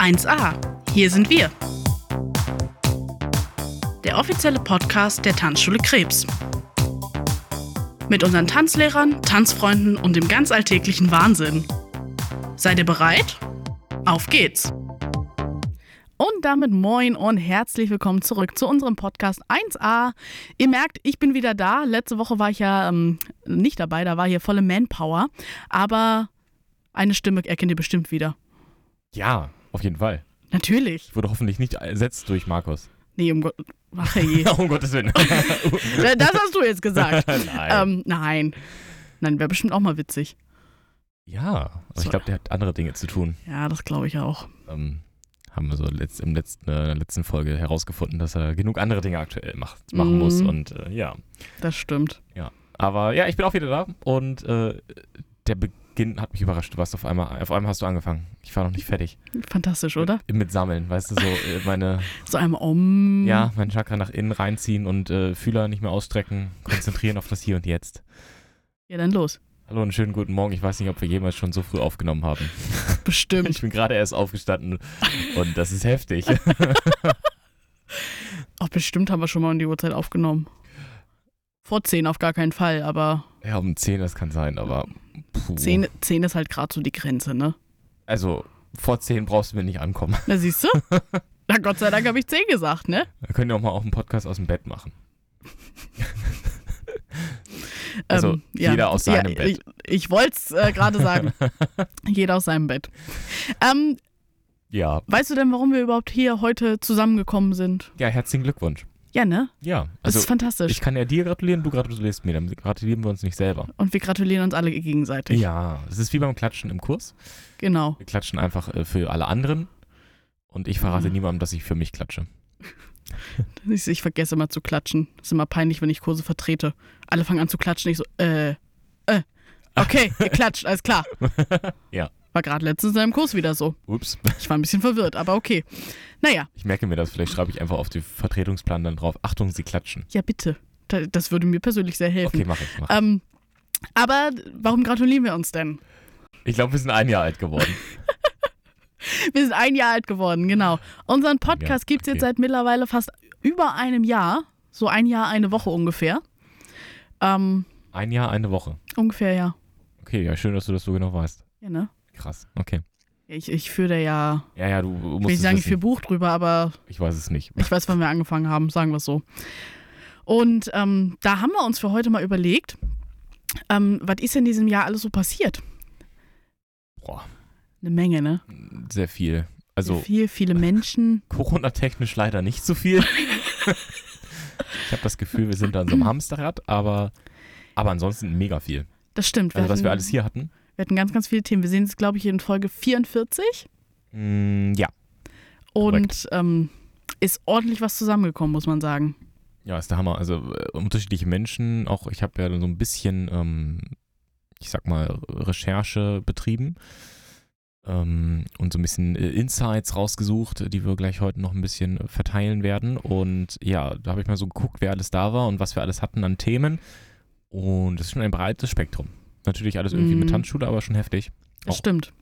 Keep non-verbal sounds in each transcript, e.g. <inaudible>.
1a. Hier sind wir. Der offizielle Podcast der Tanzschule Krebs. Mit unseren Tanzlehrern, Tanzfreunden und dem ganz alltäglichen Wahnsinn. Seid ihr bereit? Auf geht's! Und damit moin und herzlich willkommen zurück zu unserem Podcast 1a. Ihr merkt, ich bin wieder da. Letzte Woche war ich ja ähm, nicht dabei, da war hier volle Manpower. Aber eine Stimme erkennt ihr bestimmt wieder. Ja, auf jeden Fall. Natürlich. Wurde hoffentlich nicht ersetzt durch Markus. Nee, um, Gott, ach, hey. <laughs> um Gottes Willen. das hast du jetzt gesagt. <laughs> Nein. Ähm, nein. Nein, wäre bestimmt auch mal witzig. ja, aber So. ich glaube, der hat andere Dinge zu tun. Ja, das glaube ich auch. Ähm, haben wir so letzt, im letzten, äh, in der letzten Folge herausgefunden, dass er genug andere Dinge aktuell macht, machen Mhm. muss. Und äh, ja. Das stimmt. Aber ja, ich bin auch wieder da und äh, der Beginn hat mich überrascht. Du warst auf einmal, auf einmal hast du angefangen. Ich war noch nicht fertig. Fantastisch, oder? Mit, mit Sammeln, weißt du, so äh, meine, <laughs> So einmal um. ja, mein Chakra nach innen reinziehen und äh, Fühler nicht mehr ausstrecken, konzentrieren auf das Hier und Jetzt. Ja, dann los. Hallo und schönen guten Morgen. Ich weiß nicht, ob wir jemals schon so früh aufgenommen haben. <laughs> <laughs> Ich Bestimmt. bin gerade erst aufgestanden und das ist heftig. Auch bestimmt haben wir schon mal um die Uhrzeit aufgenommen. Vor 10 auf gar keinen Fall, aber Ja, um 10, das kann sein, aber puh. 10, 10 ist halt gerade so die Grenze, ne? Also vor 10 brauchst du mir nicht ankommen. Na, siehst du? <laughs> Na, Gott sei Dank habe ich 10 gesagt, ne? Wir können ja auch mal auch einen Podcast aus dem Bett machen. <laughs> Also, Ähm, jeder aus seinem ja, Bett. Ich, ich wollte es äh, gerade sagen. <laughs> jeder aus seinem Bett. Ähm, Ja. weißt du denn, warum wir überhaupt hier heute zusammengekommen sind? Ja, herzlichen Glückwunsch. Ja, ne? Ja, Das also ist fantastisch. ich kann ja dir gratulieren, du gratulierst mir, dann gratulieren wir uns nicht selber. Und wir gratulieren uns alle gegenseitig. Ja, es ist wie beim Klatschen im Kurs. Genau. Wir klatschen einfach äh, für alle anderen und ich verrate Mhm. niemandem, dass ich für mich klatsche. <laughs> Ich, ich vergesse immer zu klatschen. Das ist immer peinlich, wenn ich Kurse vertrete. Alle fangen an zu klatschen. Ich so, äh, äh. Okay, <laughs> ihr klatscht, alles klar. Ja. War gerade letztens in einem Kurs wieder so. Ups. Ich war ein bisschen verwirrt, aber okay. Naja, Ich merke mir das, vielleicht schreibe ich einfach auf den Vertretungsplan dann drauf. Achtung, Sie klatschen. ja bitte. Da- Das würde mir persönlich sehr helfen. Okay, mach ich. Mach. ich. Ähm, aber warum gratulieren wir uns denn? Ich glaube, wir sind ein Jahr alt geworden. <laughs> Wir sind ein Jahr alt geworden, genau. Unseren Podcast gibt es jetzt okay. seit mittlerweile fast über einem Jahr. So ein Jahr, eine Woche ungefähr. Ähm, Ein Jahr, eine Woche. ungefähr, ja. Okay, ja, schön, dass du das so genau weißt. Ja, ne? Krass. Okay. Ich, ich führe da ja, Ja, ja, du musst will ich es sagen, ich führe wissen. Buch drüber, aber Ich weiß es nicht. ich weiß, wann wir angefangen haben, sagen wir es so. Und ähm, da haben wir uns für heute mal überlegt, ähm, was ist in diesem Jahr alles so passiert? Boah, Eine Menge, ne? sehr viel. Also Viel, viele Menschen. <laughs> Corona-technisch leider nicht so viel. <laughs> ich habe das Gefühl, wir sind an so einem Hamsterrad, aber, aber ansonsten mega viel. Das stimmt. Also was wir alles hier hatten. Wir hatten ganz, ganz viele Themen. Wir sehen es, glaube ich, in Folge 44. Mm, ja. Und ähm, ist ordentlich was zusammengekommen, muss man sagen. Ja, ist der Hammer. Also äh, unterschiedliche Menschen, auch ich habe ja so ein bisschen, ähm, ich sag mal, Recherche betrieben ähm, und so ein bisschen äh, Insights rausgesucht, die wir gleich heute noch ein bisschen verteilen werden. Und ja, da habe ich mal so geguckt, wer alles da war und was wir alles hatten an Themen. Und das ist schon ein breites Spektrum. Natürlich alles irgendwie Mhm. mit Tanzschule, aber schon heftig. Das Auch- stimmt.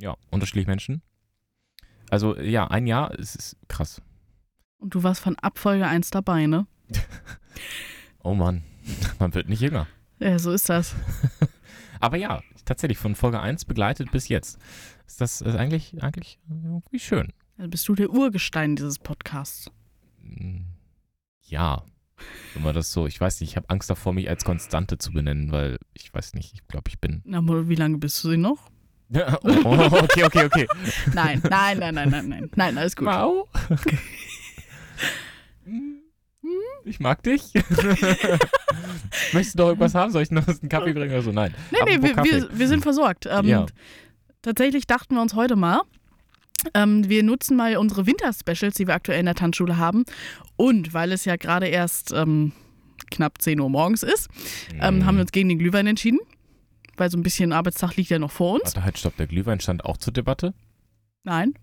Ja, unterschiedliche Menschen. Also ja, ein Jahr, es ist krass. Und du warst von Abfolge 1 dabei, ne? <laughs> Oh Mann, <laughs> man wird nicht jünger. Ja, so ist das. <laughs> Aber ja, tatsächlich von Folge 1 begleitet bis jetzt. Ist das ist eigentlich, eigentlich irgendwie schön. Also bist du der Urgestein dieses Podcasts. Mm, Ja, wenn man das so, ich weiß nicht, ich habe Angst davor, mich als Konstante zu benennen, weil ich weiß nicht, ich glaube, ich bin. Na, Mo, wie lange bist du sie noch? oh, oh, okay, okay, okay. <laughs> Nein, nein, nein, nein, nein, nein. Nein, alles gut. Mau. Ich mag dich. <laughs> Möchtest du doch irgendwas haben? Soll ich noch einen Kaffee bringen oder so? Nein. Nee, nee, wir, wir, wir sind versorgt. Ähm, Ja. Tatsächlich dachten wir uns heute mal, ähm, wir nutzen mal unsere Winter-Specials, die wir aktuell in der Tanzschule haben. Und weil es ja gerade erst ähm, knapp 10 Uhr morgens ist, ähm, Mm. haben wir uns gegen den Glühwein entschieden. Weil so ein bisschen Arbeitstag liegt ja noch vor uns. Warte, halt, stopp, der Glühwein stand auch zur Debatte? Nein.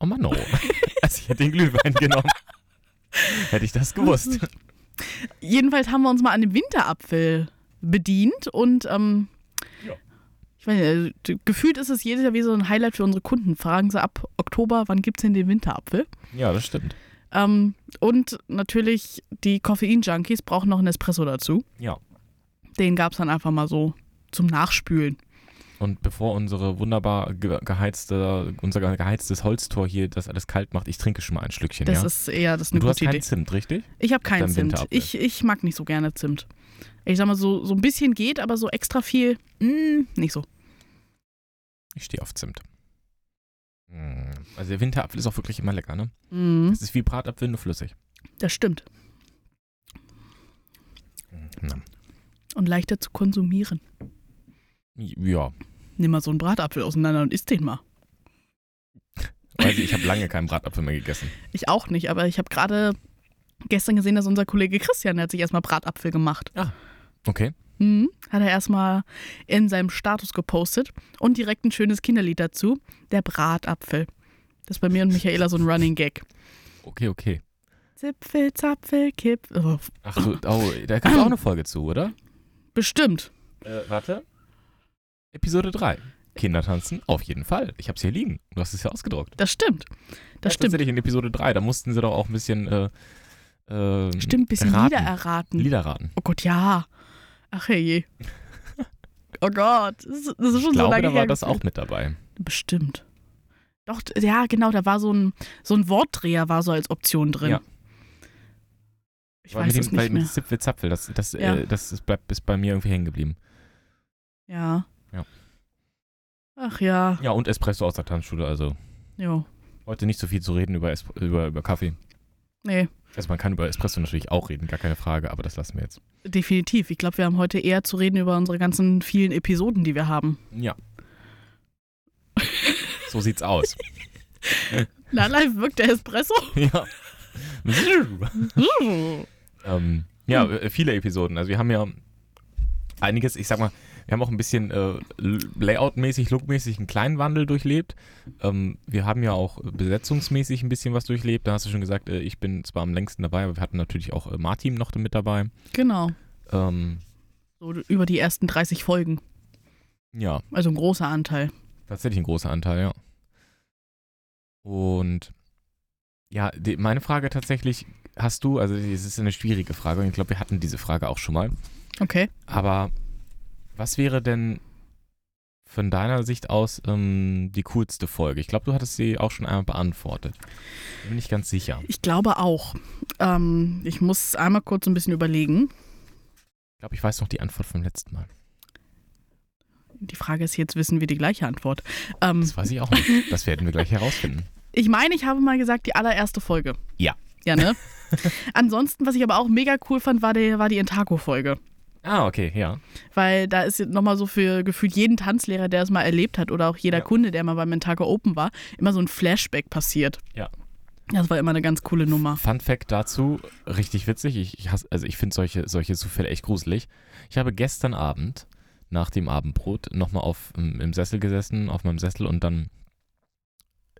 Oh Mann, oh. <laughs> Also ich hätte den Glühwein genommen. <laughs> Hätte ich das gewusst. Jedenfalls haben wir uns mal an dem Winterapfel bedient und ähm. Ich meine, d- gefühlt ist es jedes Jahr wie so ein Highlight für unsere Kunden. Fragen sie ab Oktober, wann gibt es denn den Winterapfel? Ja, das stimmt. Ähm, und natürlich, die Koffein-Junkies brauchen noch einen Espresso dazu. Ja. Den gab es dann einfach mal so zum Nachspülen. Und bevor unsere wunderbar ge geheizte, unser geheiztes Holztor hier das alles kalt macht, ich trinke schon mal ein Schlückchen, Das ja? ist eher das ist eine du hast keinen Idee. Zimt, richtig? Ich habe keinen Zimt. Ich, ich mag nicht so gerne Zimt. Ich sag mal, so, so ein bisschen geht, aber so extra viel, mm, nicht so. Ich stehe auf Zimt. Mm, Also der Winterapfel ist auch wirklich immer lecker, ne? Es ist wie Bratapfel, nur flüssig. das stimmt. Na, Und leichter zu konsumieren. Ja, Nimm mal so einen Bratapfel auseinander und isst den mal. also ich habe lange keinen Bratapfel mehr gegessen. Ich auch nicht, aber ich habe gerade gestern gesehen, dass unser Kollege Christian, der hat sich erstmal Bratapfel gemacht. Okay. Mhm. Hat er erstmal in seinem Status gepostet und direkt ein schönes Kinderlied dazu. Der Bratapfel. Das ist bei mir und Michaela so ein Running Gag. Okay, okay. Zipfel, Zapfel, Kipp. Oh, Ach so, oh, da gab es auch eine Folge zu, oder? bestimmt. Äh, warte. Episode 3. Kinder tanzen, auf jeden Fall. Ich hab's hier liegen. Du hast es ja ausgedruckt. Das stimmt. Das Ja, stimmt. Tatsächlich in Episode 3. Da mussten sie doch auch ein bisschen äh, äh, Stimmt, ein bisschen raten. Lieder erraten. Lieder raten. Oh Gott, ja. Ach hey. Oh Gott, das ist, das ist schon Ich glaube, so lange da her. war das gefühlt. auch mit dabei. Bestimmt. Doch, ja, genau, da war so ein, so ein Wortdreher war so als Option drin. Ja. Ich Aber weiß mit es nicht mehr. Mit Zipfel Zapfel, das, das, Ja. äh, das ist, bleibt, ist bei mir irgendwie hängen geblieben. Ja. Ja. Ach ja, Ja, und Espresso aus der Tanzschule. Also jo. heute nicht so viel zu reden über, Es über, über Kaffee. Nee, Also man kann über Espresso natürlich auch reden, gar keine Frage, aber das lassen wir jetzt. definitiv. Ich glaube, wir haben heute eher zu reden über unsere ganzen vielen Episoden, die wir haben. Ja. so sieht's aus. <laughs> Na, live wirkt der Espresso. <laughs> ja. <laughs> ähm, ja, äh, viele Episoden. Also wir haben ja einiges, ich sag mal, wir haben auch ein bisschen äh, Layout-mäßig, Look-mäßig einen kleinen Wandel durchlebt. Ähm, wir haben ja auch besetzungsmäßig ein bisschen was durchlebt. Da hast du schon gesagt, äh, ich bin zwar am längsten dabei, aber wir hatten natürlich auch äh, Martin noch mit dabei. genau. Ähm, So über die ersten 30 Folgen. ja, Also ein großer Anteil. tatsächlich ein großer Anteil, ja. Und ja, die, meine Frage tatsächlich, hast du, also es ist eine schwierige Frage und ich glaube, wir hatten diese Frage auch schon mal. Okay. Aber was wäre denn von deiner Sicht aus ähm, die coolste Folge? Ich glaube, du hattest sie auch schon einmal beantwortet. Bin nicht ganz sicher. Ich glaube auch. Ähm, ich muss einmal kurz ein bisschen überlegen. Ich glaube, ich weiß noch die Antwort vom letzten Mal. Die Frage ist jetzt, wissen wir die gleiche Antwort? Ähm, Das weiß ich auch nicht. Das werden wir gleich herausfinden. <laughs> ich meine, ich habe mal gesagt, die allererste Folge. Ja. Ja, ne? <laughs> Ansonsten, was ich aber auch mega cool fand, war die, war die Intaco-Folge. Ah, okay, ja. Weil da ist nochmal so für gefühlt jeden Tanzlehrer, der es mal erlebt hat oder auch jeder Ja. Kunde, der mal beim Intaco Open war, immer so ein Flashback passiert. Ja. Das war immer eine ganz coole Nummer. Fun Fact dazu, richtig witzig. Ich, ich hasse, also ich finde solche, solche Zufälle echt gruselig. Ich habe gestern Abend nach dem Abendbrot nochmal auf im Sessel gesessen, auf meinem Sessel und dann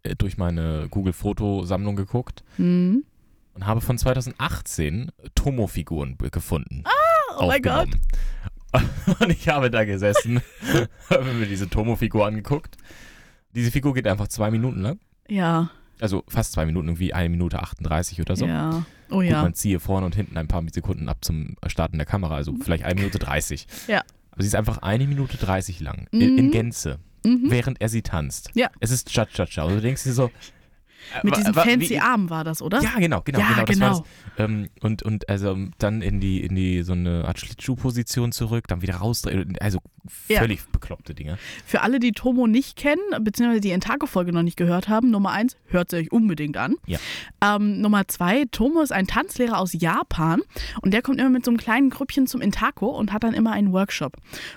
äh, durch meine Google-Fotosammlung geguckt Mhm. und habe von 2018 Tomo-Figuren gefunden. Oh mein Gott. <laughs> Und ich habe da gesessen, <laughs> habe mir diese Tomo-Figur angeguckt. Diese Figur geht einfach zwei Minuten lang. Ja, Also fast zwei Minuten, irgendwie eine Minute 38 oder so. ja. Oh ja. man ziehe vorne und hinten ein paar Sekunden ab zum Starten der Kamera, also vielleicht eine Minute 30. Ja. Aber sie ist einfach eine Minute 30 lang, in, in Mhm. Gänze, Mhm. während er sie tanzt. Ja. Es ist Cha-Cha-Cha. Und du denkst dir so. Äh, Mit wa- diesem wa- fancy wie- Arm war das, oder? Ja, genau, genau, Ja, genau. Das genau. War das. Ähm, und, und also dann in die, in die so eine Art Schlittschuhposition zurück, dann wieder raus. Also Ja. völlig bekloppte Dinge. Für alle, die Tomo nicht kennen, beziehungsweise die Intaco-Folge noch nicht gehört haben, Nummer eins, hört sie euch unbedingt an. Ja. Ähm, Nummer zwei, Tomo ist ein Tanzlehrer aus Japan und der kommt immer mit so einem kleinen Grüppchen zum Intaco und hat dann immer einen Workshop.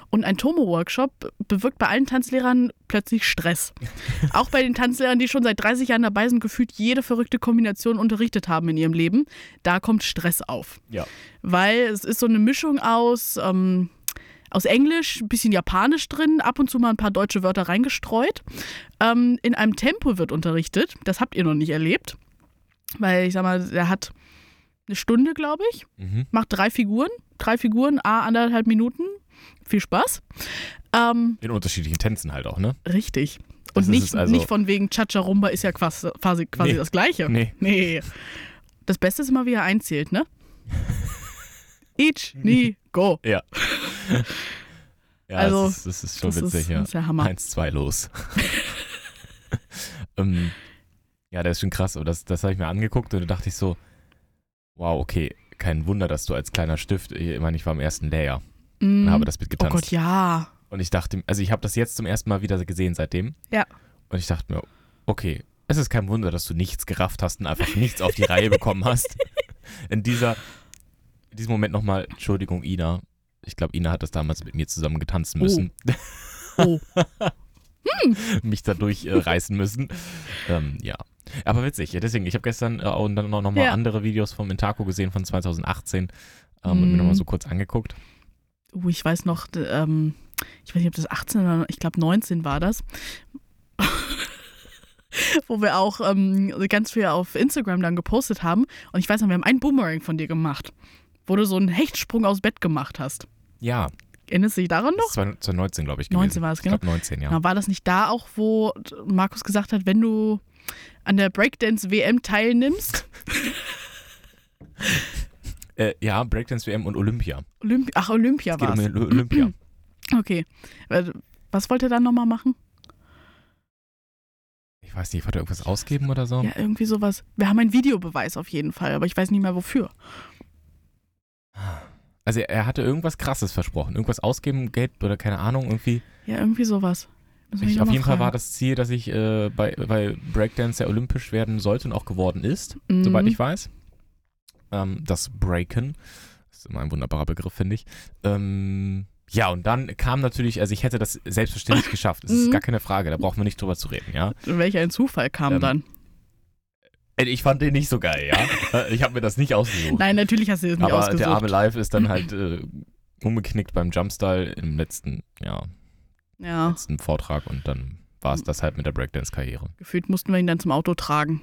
Und ein Tomo-Workshop bewirkt bei allen Tanzlehrern plötzlich Stress. <laughs> Auch bei den Tanzlehrern, die schon seit 30 Jahren dabei sind, gefühlt jede verrückte Kombination unterrichtet haben in ihrem Leben, da kommt Stress auf. Ja. Weil es ist so eine Mischung aus, ähm, aus Englisch, ein bisschen Japanisch drin, ab und zu mal ein paar deutsche Wörter reingestreut. Ähm, in einem Tempo wird unterrichtet. Das habt ihr noch nicht erlebt. Weil ich sag mal, der hat eine Stunde, glaube ich, Mhm. macht drei Figuren. Drei Figuren, a anderthalb Minuten. Viel Spaß. Ähm, In unterschiedlichen Tänzen halt auch, ne? richtig. Und nicht, also- nicht von wegen Chacha-Rumba ist ja quasi, quasi, Nee. das Gleiche. Nee. Nee. Das Beste ist immer, wie er einzählt, ne? <laughs> Each, knee, go. Ja. <laughs> Ja, Also, das, ist, das ist schon Das witzig, ist, ja. das ist der Hammer. Eins, zwei, los. <laughs> ähm, ja, das ist schon krass. Aber das, das habe ich mir angeguckt und da dachte ich so, wow, okay, kein Wunder, dass du als kleiner Stift, ich meine, ich war im ersten Layer und Mm. habe das Oh mitgetanzt. Gott, ja. Und ich dachte, also ich habe das jetzt zum ersten Mal wieder gesehen seitdem. Ja. Und ich dachte mir, okay, es ist kein Wunder, dass du nichts gerafft hast und einfach nichts auf die Reihe bekommen hast. <laughs> In dieser, in diesem Moment nochmal, Entschuldigung, Ina. Ich glaube, Ina hat das damals mit mir zusammen getanzen müssen. Oh. <laughs> Mich dadurch äh, reißen müssen. Ähm, ja. Aber witzig, ja, deswegen, ich habe gestern äh, auch dann noch, noch mal Ja. andere Videos vom Intako gesehen von 2018 ähm, und mir Mhm. nochmal so kurz angeguckt. Uh, ich weiß noch, ähm, ich weiß nicht, ob das 18 oder ich glaube 19 war das. <laughs> Wo wir auch ähm, ganz viel auf Instagram dann gepostet haben. Und ich weiß noch, wir haben einen Boomerang von dir gemacht, wo du so einen Hechtsprung aus Bett gemacht hast. Ja, Erinnerst du dich daran das noch? ist 2019, glaube ich. 19 gewesen. war es, Ich genau. glaube 19, ja. Genau, war das nicht da auch, wo Markus gesagt hat, wenn du an der Breakdance-WM teilnimmst? <laughs> Äh, ja, Breakdance WM und Olympia. Olympi Ach, Olympia Es geht war um es. Oly- Olympia. <clears throat> Okay. Äh, Was wollt ihr dann nochmal machen? Ich weiß nicht, wollte er irgendwas ausgeben oder so? Ja, irgendwie sowas. Wir haben einen Videobeweis auf jeden Fall, aber ich weiß nicht mehr wofür. Also er hatte irgendwas krasses versprochen. Irgendwas ausgeben, Geld oder keine Ahnung, irgendwie. Ja, irgendwie sowas. Ich, auf jeden Fall fragen. war das Ziel, dass ich äh, bei, bei Breakdance ja olympisch werden sollte und auch geworden ist, Mhm. soweit ich weiß. Ähm, das Breaken. Das ist immer ein wunderbarer Begriff, finde ich. Ähm, ja, und dann kam natürlich, also ich hätte das selbstverständlich <laughs> geschafft. Das ist Mhm. gar keine Frage, da brauchen wir nicht drüber zu reden, ja. Welch ein Zufall kam Ähm, dann. Äh, Ich fand den nicht so geil, ja. <laughs> Ich habe mir das nicht ausgesucht. Nein, natürlich hast du das nicht Aber ausgesucht. der arme Live ist dann <laughs> halt äh, umgeknickt beim Jumpstyle im letzten, ja, ja, letzten Vortrag und dann war es das halt mit der Breakdance-Karriere. gefühlt mussten wir ihn dann zum Auto tragen.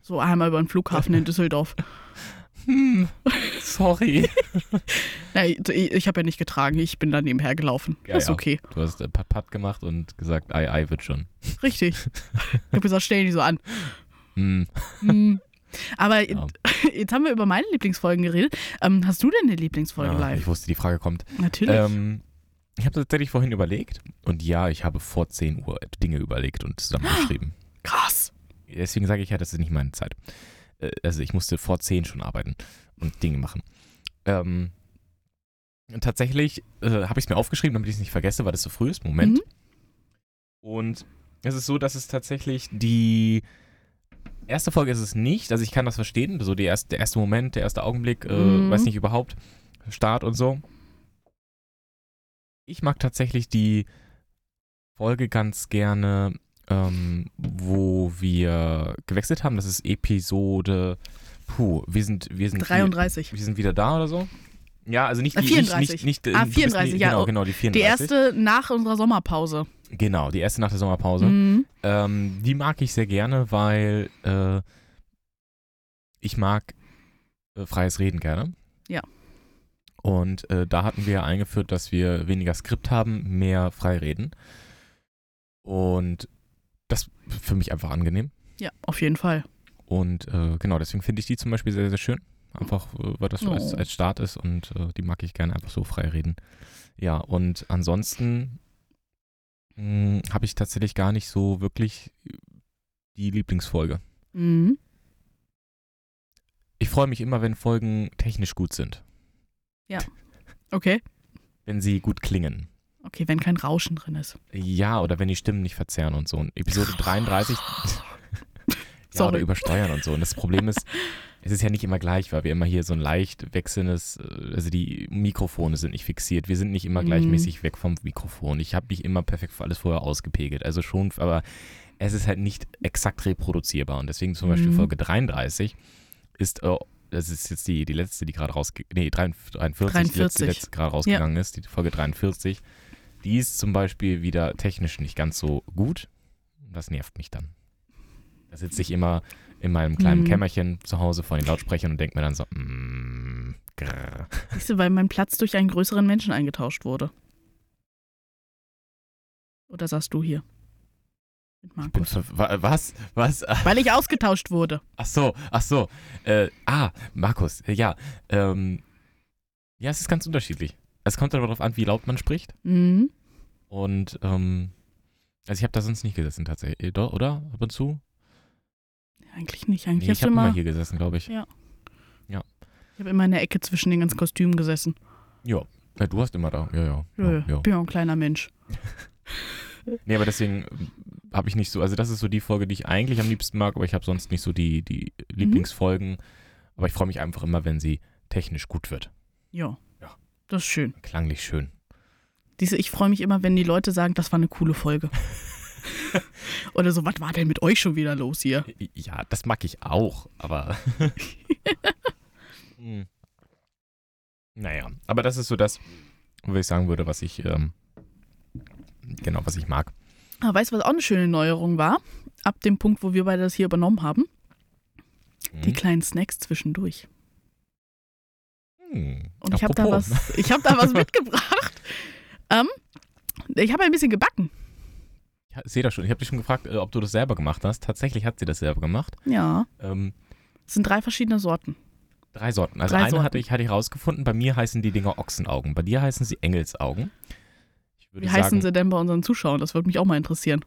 So einmal über den Flughafen in Düsseldorf. Hm, sorry. <laughs> Nein, ich, ich habe ja nicht getragen, ich bin dann nebenher gelaufen. Ja, ist ja. okay. Du hast äh, Pat-Pat gemacht und gesagt, ei, ei, wird schon. Richtig. <laughs> Ich habe gesagt, stell dich so an. Hm, Hm. Aber Ja. jetzt haben wir über meine Lieblingsfolgen geredet. Ähm, hast du denn eine Lieblingsfolge ja, live? ich wusste, die Frage kommt. Natürlich. Ähm, ich habe tatsächlich vorhin überlegt und ja, ich habe vor 10 Uhr Dinge überlegt und zusammengeschrieben. <gasps> Krass. Deswegen sage ich ja, das ist nicht meine Zeit. Äh, Also ich musste vor 10 schon arbeiten und Dinge machen. Ähm, tatsächlich äh, habe ich es mir aufgeschrieben, damit ich es nicht vergesse, weil das so früh ist. Moment. Mhm. Und es ist so, dass es tatsächlich die erste Folge ist es nicht. Also ich kann das verstehen. So die erste, der erste Moment, der erste Augenblick, äh, Mhm. weiß nicht überhaupt, Start und so. Ich mag tatsächlich die Folge ganz gerne, ähm, wo wir gewechselt haben. Das ist Episode. Puh, wir sind, wir sind 33. Wir, wir sind wieder da oder so. Ja, also nicht Äh, die 34. Nicht, nicht, nicht, Ah, du bist 34, nie- ja, Genau, oh, genau, die 34. Die erste nach unserer Sommerpause. Genau, die erste nach der Sommerpause. Mhm. Ähm, die mag ich sehr gerne, weil äh, ich mag äh, freies Reden gerne. Ja. Und äh, da hatten wir eingeführt, dass wir weniger Skript haben, mehr frei reden. Und für mich einfach angenehm. Ja, auf jeden Fall. Und äh, genau, deswegen finde ich die zum Beispiel sehr, sehr schön. Einfach, äh, weil das so als, Oh. als Start ist und äh, die mag ich gerne einfach so frei reden. Ja, und ansonsten habe ich tatsächlich gar nicht so wirklich die Lieblingsfolge. Mhm. Ich freue mich immer, wenn Folgen technisch gut sind. Okay. Wenn sie gut klingen. Okay, wenn kein Rauschen drin ist. Ja, oder wenn die Stimmen nicht verzerren und so. Und Episode 33. <laughs> ja, Sorry. oder übersteuern und so. Und das Problem ist, <laughs> es ist ja nicht immer gleich, weil wir immer hier so ein leicht wechselndes, äh, also die Mikrofone sind nicht fixiert. Wir sind nicht immer Mhm. gleichmäßig weg vom Mikrofon. Ich habe nicht immer perfekt für alles vorher ausgepegelt. Also schon, aber es ist halt nicht exakt reproduzierbar. Und deswegen zum Beispiel Mhm. Folge 33 ist, äh, das ist jetzt die, die letzte, die gerade rausge... Nee, 43, 43, die letzte, die 43. letzte gerade rausgegangen ist, die Folge 43. Die ist zum Beispiel wieder technisch nicht ganz so gut. Das nervt mich dann. Da sitze ich immer in meinem kleinen Mhm. Kämmerchen zu Hause vor den Lautsprechern und denke mir dann so, mm, grrr. Siehst du, weil mein Platz durch einen größeren Menschen eingetauscht wurde. Oder sagst du hier? Mit Markus. was? Was? <laughs> Weil ich ausgetauscht wurde. Ach so, ach so. Äh, ah, Markus, ja. Ähm, ja, es ist ganz unterschiedlich. Es kommt aber darauf an, wie laut man spricht. Mhm. Und, ähm, also ich habe da sonst nicht gesessen tatsächlich, doch, oder? Ab und zu? Eigentlich nicht. Eigentlich Nee, ich habe immer immer. hier gesessen, glaube ich. Ja. Ich habe immer in der Ecke zwischen den ganzen Kostümen gesessen. Ja. ja. Du hast immer da. Ja, ja. Ja, ja, ja. Bin ja auch ein kleiner Mensch. <laughs> Nee, aber deswegen habe ich nicht so, also das ist so die Folge, die ich eigentlich am liebsten mag, aber ich habe sonst nicht so die, die Mhm. Lieblingsfolgen. Aber ich freue mich einfach immer, wenn sie technisch gut wird. Ja. Das ist schön. Klanglich schön. Diese, ich freue mich immer, wenn die Leute sagen, das war eine coole Folge. <laughs> Oder so, was war denn mit euch schon wieder los hier? Ja, das mag ich auch, aber. <laughs> Hm. naja, aber das ist so das, wo ich sagen würde, was ich, ähm, genau, was ich mag. Aber weißt du, was auch eine schöne Neuerung war? Ab dem Punkt, wo wir beide das hier übernommen haben? Die Hm. kleinen Snacks zwischendurch. Hm. Und ich habe da was, ich habe da was mitgebracht. Ähm, ich habe ein bisschen gebacken. Ich sehe das schon. Ich habe dich schon gefragt, äh, ob du das selber gemacht hast. Tatsächlich hat sie das selber gemacht. Ja. Ähm, Es sind drei verschiedene Sorten. drei Sorten. Also Drei eine Sorten. hatte ich, hatte ich rausgefunden. Bei mir heißen die Dinger Ochsenaugen. Bei dir heißen sie Engelsaugen. Wie sagen, heißen sie denn bei unseren Zuschauern? Das würde mich auch mal interessieren.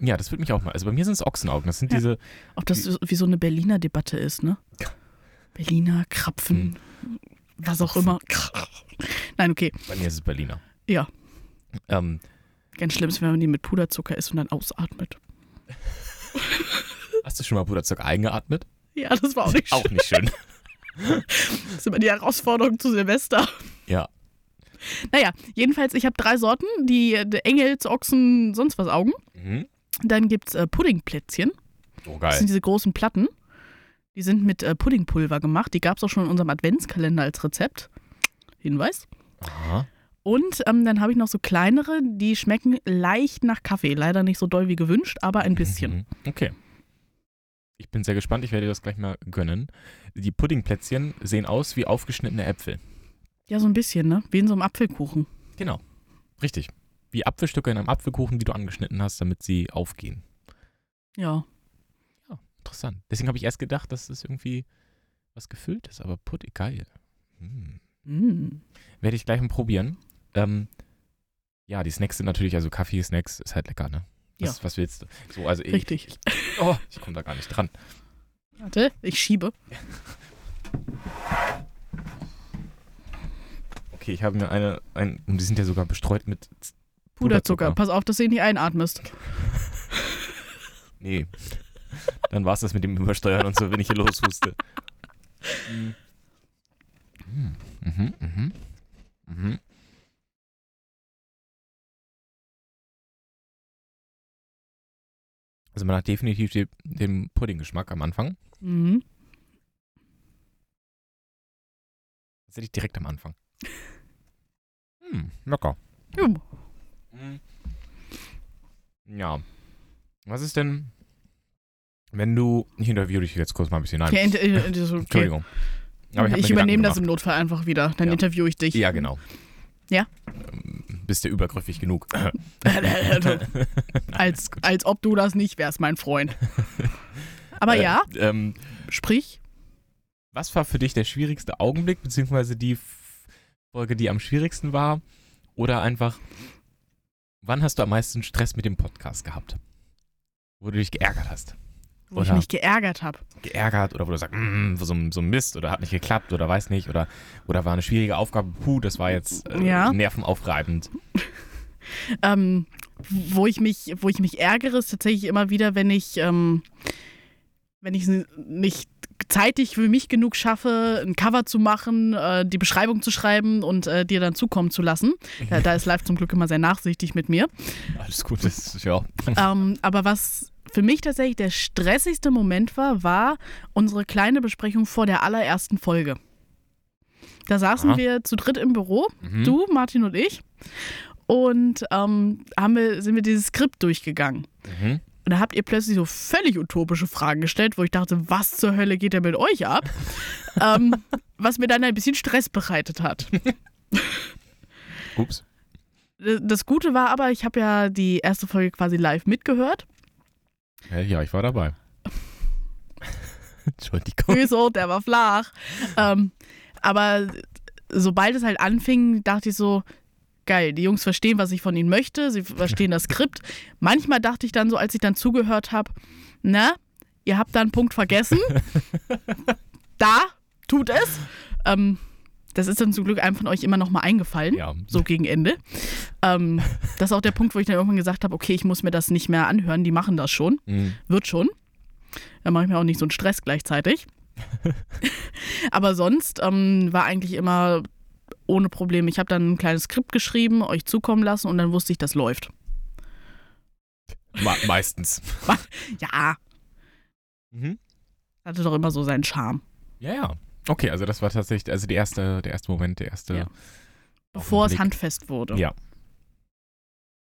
Ja, das würde mich auch mal. Also bei mir sind es Ochsenaugen. Das sind Ja. diese. Ob das so- wie so eine Berliner Debatte ist, ne? Berliner, Krapfen, was auch immer. <laughs> Nein, okay. Bei mir ist es Berliner. Ja. Ähm, Ganz schlimm ist, wenn man die mit Puderzucker isst und dann ausatmet. hast du schon mal Puderzucker eingeatmet? Ja, das war auch nicht <laughs> Auch schön. nicht schön. Das ist immer die Herausforderung zu Silvester. Ja. Naja, jedenfalls, ich habe drei Sorten. Die, die Engels, Ochsen, sonst was Augen. Mhm. Dann gibt es äh, Puddingplätzchen. Oh, Das geil. sind diese großen Platten. Die sind mit äh, Puddingpulver gemacht. Die gab es auch schon in unserem Adventskalender als Rezept. Hinweis. Aha. Und ähm, dann habe ich noch so kleinere, die schmecken leicht nach Kaffee. Leider nicht so doll wie gewünscht, aber ein bisschen. Mhm. Okay. Ich bin sehr gespannt. Ich werde dir das gleich mal gönnen. Die Puddingplätzchen sehen aus wie aufgeschnittene Äpfel. Ja, so ein bisschen, ne? Wie in so einem Apfelkuchen. Genau. Richtig. Wie Apfelstücke in einem Apfelkuchen, die du angeschnitten hast, damit sie aufgehen. Ja. Interessant. Deswegen habe ich erst gedacht, dass es irgendwie was gefüllt ist, aber Pudding, geil. Hm. Mm. Werde ich gleich mal probieren. Ähm, ja, die Snacks sind natürlich, also Kaffee-Snacks ist halt lecker, ne? Was, was willst du? So, also ich, Richtig. oh, ich komme da gar nicht dran. Warte, ich schiebe. Okay, ich habe mir eine, ein, und die sind ja sogar bestreut mit Z- Puderzucker. Pass auf, dass du ihn nicht einatmest. Nee. Dann war es das mit dem Übersteuern und so, wenn ich hier loshuste. Mhm. Mhm, mhm. Mhm. Also man hat definitiv die, den Puddinggeschmack am Anfang. Mhm. Tatsächlich direkt am Anfang. Hm, lecker. Ja. Ja. Was ist denn, wenn du. Ich interviewe dich jetzt kurz mal ein bisschen. Nein, ist okay. Entschuldigung. Aber ich mir übernehme das im. Notfall einfach wieder. Dann Ja. interviewe ich dich. Ja, genau. Ja? Ähm, Bist du übergriffig genug? <laughs> <laughs> als, als ob du das nicht wärst, mein Freund. Aber Äh, ja, Ähm, sprich. was war für dich der schwierigste Augenblick, beziehungsweise die Folge, die am schwierigsten war? Oder einfach, wann hast du am meisten Stress mit dem Podcast gehabt? Wo du dich geärgert hast? Wo ich mich geärgert habe. Geärgert oder wo du sagst, mm, so, ein- so ein Mist oder hat nicht geklappt oder weiß nicht oder, oder war eine schwierige Aufgabe, puh, das war jetzt äh, Ja. nervenaufreibend. <laughs> Ähm, wo ich mich, wo ich mich ärgere, ist tatsächlich immer wieder, wenn ich, ähm, wenn ich es nicht zeitig für mich genug schaffe, ein Cover zu machen, äh, die Beschreibung zu schreiben und äh, dir dann zukommen zu lassen. Da, da ist Live zum Glück immer sehr nachsichtig mit mir. Alles gut, ist ja. ähm, aber was für mich tatsächlich der stressigste Moment war, war unsere kleine Besprechung vor der allerersten Folge. Da saßen Aha. wir zu dritt im Büro, Mhm. du, Martin und ich, und ähm, haben wir, sind wir dieses Skript durchgegangen. Mhm. Und da habt ihr plötzlich so völlig utopische Fragen gestellt, wo ich dachte, was zur Hölle geht denn mit euch ab? <laughs> ähm, was mir dann ein bisschen Stress bereitet hat. <laughs> Ups. Das Gute war aber, ich habe ja die erste Folge quasi live mitgehört. Äh, Ja, ich war dabei. <laughs> Entschuldigung. Wieso? Der war flach. Ähm, aber sobald es halt anfing, dachte ich so, geil, die Jungs verstehen, was ich von ihnen möchte, sie verstehen das Skript. Manchmal dachte ich dann so, als ich dann zugehört habe, na, ihr habt da einen Punkt vergessen. <laughs> da tut es. Ähm, das ist dann zum Glück einem von euch immer noch mal eingefallen, Ja. so gegen Ende. Ähm, das ist auch der Punkt, wo ich dann irgendwann gesagt habe, okay, ich muss mir das nicht mehr anhören, die machen das schon. Mhm. Wird schon. Da mache ich mir auch nicht so einen Stress gleichzeitig. <laughs> Aber sonst ähm, war eigentlich immer ohne Probleme. Ich habe dann ein kleines Skript geschrieben, euch zukommen lassen und dann wusste ich, das läuft. Me meistens. <laughs> Ja, Mhm. hatte doch immer so seinen Charme. Ja, ja. Okay, also das war tatsächlich, also die erste, der erste Moment, der erste. Ja. Bevor es handfest wurde. Ja.